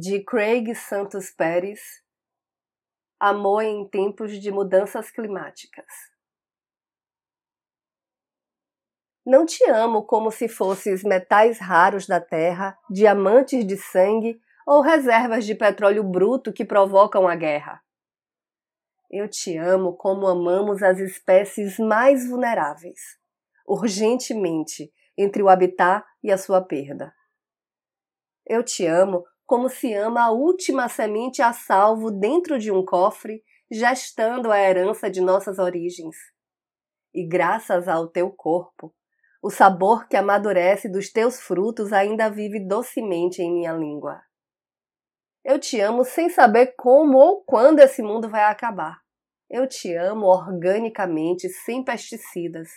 de Craig Santos Pérez, Amor em tempos de mudanças climáticas. Não te amo como se fosses metais raros da terra, diamantes de sangue ou reservas de petróleo bruto que provocam a guerra. Eu te amo como amamos as espécies mais vulneráveis, urgentemente entre o habitat e a sua perda. Eu te amo como se ama a última semente a salvo dentro de um cofre, gestando a herança de nossas origens. E graças ao teu corpo, o sabor que amadurece dos teus frutos ainda vive docemente em minha língua. Eu te amo sem saber como ou quando esse mundo vai acabar. Eu te amo organicamente, sem pesticidas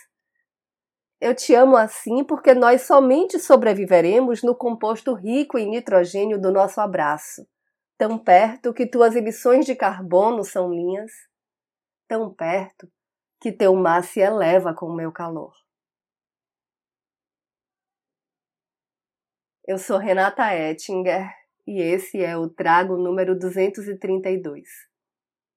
eu te amo assim porque nós somente sobreviveremos no composto rico em nitrogênio do nosso abraço, tão perto que tuas emissões de carbono são minhas, tão perto que teu mar se eleva com o meu calor. Eu sou Renata Ettinger e esse é o Trago número 232.